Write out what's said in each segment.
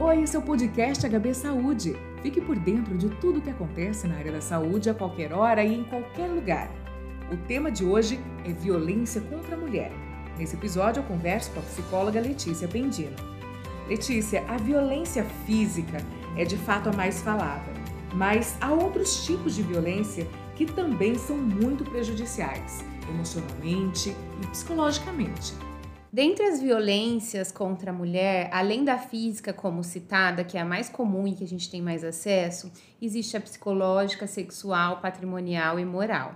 Oi, esse é o podcast HB Saúde. Fique por dentro de tudo o que acontece na área da saúde a qualquer hora e em qualquer lugar. O tema de hoje é violência contra a mulher. Nesse episódio eu converso com a psicóloga Letícia Pendino. Letícia, a violência física é de fato a mais falada, mas há outros tipos de violência que também são muito prejudiciais, emocionalmente e psicologicamente. Dentre as violências contra a mulher, além da física, como citada, que é a mais comum e que a gente tem mais acesso, existe a psicológica, sexual, patrimonial e moral.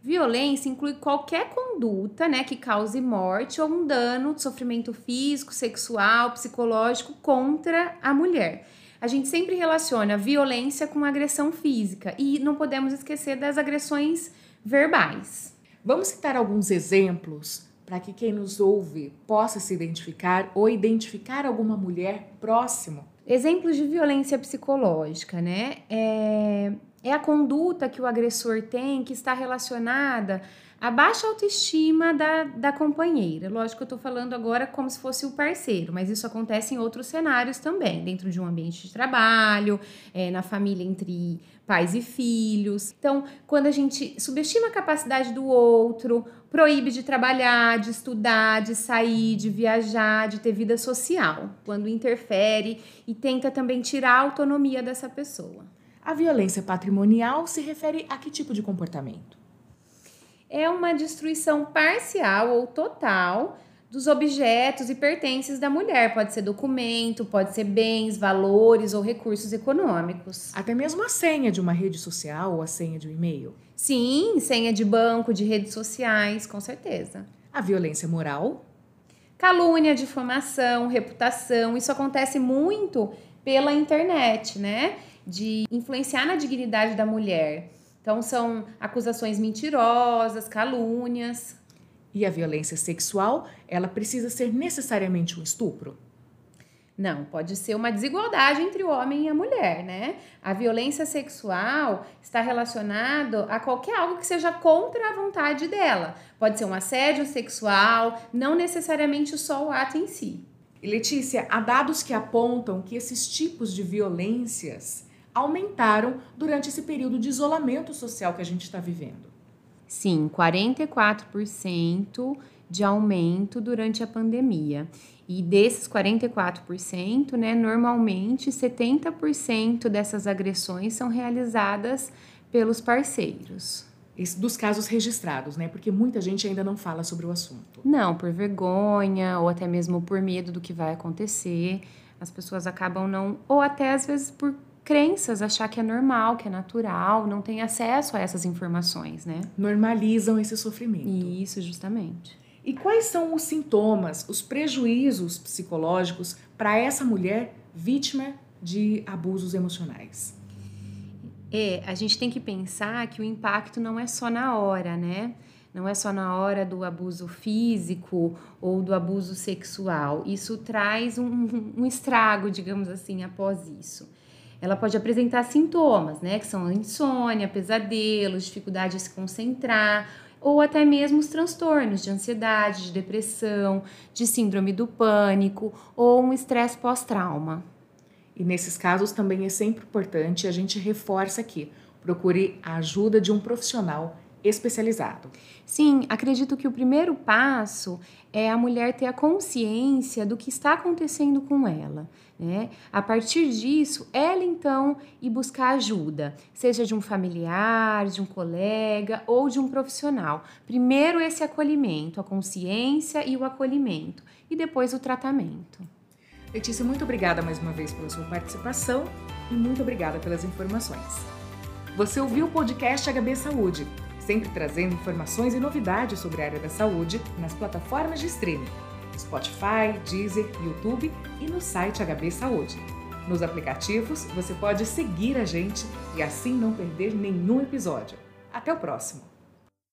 Violência inclui qualquer conduta né, que cause morte ou um dano, sofrimento físico, sexual, psicológico contra a mulher. A gente sempre relaciona violência com agressão física e não podemos esquecer das agressões verbais. Vamos citar alguns exemplos para que quem nos ouve possa se identificar ou identificar alguma mulher próximo? Exemplos de violência psicológica, né? É, é a conduta que o agressor tem que está relacionada à baixa autoestima da, da companheira. Lógico que eu estou falando agora como se fosse o parceiro, mas isso acontece em outros cenários também, dentro de um ambiente de trabalho, é, na família entre pais e filhos. Então, quando a gente subestima a capacidade do outro, proíbe de trabalhar, de estudar, de sair, de viajar, de ter vida social, quando interfere e tenta também tirar a autonomia dessa pessoa. A violência patrimonial se refere a que tipo de comportamento? É uma destruição parcial ou total dos objetos e pertences da mulher. Pode ser documento, pode ser bens, valores ou recursos econômicos. Até mesmo a senha de uma rede social ou a senha de um e-mail. Sim, senha de banco, de redes sociais, com certeza. A violência moral? Calúnia, difamação, reputação. Isso acontece muito pela internet, né? De influenciar na dignidade da mulher. Então, são acusações mentirosas, calúnias. E a violência sexual, ela precisa ser necessariamente um estupro? Não, pode ser uma desigualdade entre o homem e a mulher, né? A violência sexual está relacionado a qualquer algo que seja contra a vontade dela. Pode ser um assédio sexual, não necessariamente só o ato em si. E Letícia, há dados que apontam que esses tipos de violências aumentaram durante esse período de isolamento social que a gente está vivendo. Sim, 44% de aumento durante a pandemia. E desses 44%, né, normalmente 70% dessas agressões são realizadas pelos parceiros. Esse, dos casos registrados, né? Porque muita gente ainda não fala sobre o assunto. Não, por vergonha ou até mesmo por medo do que vai acontecer. As pessoas acabam não. Ou até às vezes por crenças, achar que é normal, que é natural, não tem acesso a essas informações, né? Normalizam esse sofrimento. Isso, justamente. E quais são os sintomas, os prejuízos psicológicos para essa mulher vítima de abusos emocionais? É, a gente tem que pensar que o impacto não é só na hora, né? Não é só na hora do abuso físico ou do abuso sexual. Isso traz um, um estrago, digamos assim, após isso ela pode apresentar sintomas, né, que são insônia, pesadelos, dificuldade de se concentrar, ou até mesmo os transtornos de ansiedade, de depressão, de síndrome do pânico ou um estresse pós-trauma. E nesses casos também é sempre importante a gente reforça aqui, procure a ajuda de um profissional especializado. Sim, acredito que o primeiro passo é a mulher ter a consciência do que está acontecendo com ela. Né? A partir disso, ela então ir buscar ajuda, seja de um familiar, de um colega ou de um profissional. Primeiro esse acolhimento, a consciência e o acolhimento, e depois o tratamento. Letícia, muito obrigada mais uma vez pela sua participação e muito obrigada pelas informações. Você ouviu o podcast HB Saúde sempre trazendo informações e novidades sobre a área da saúde nas plataformas de streaming, Spotify, Deezer, YouTube e no site HB Saúde. Nos aplicativos, você pode seguir a gente e assim não perder nenhum episódio. Até o próximo!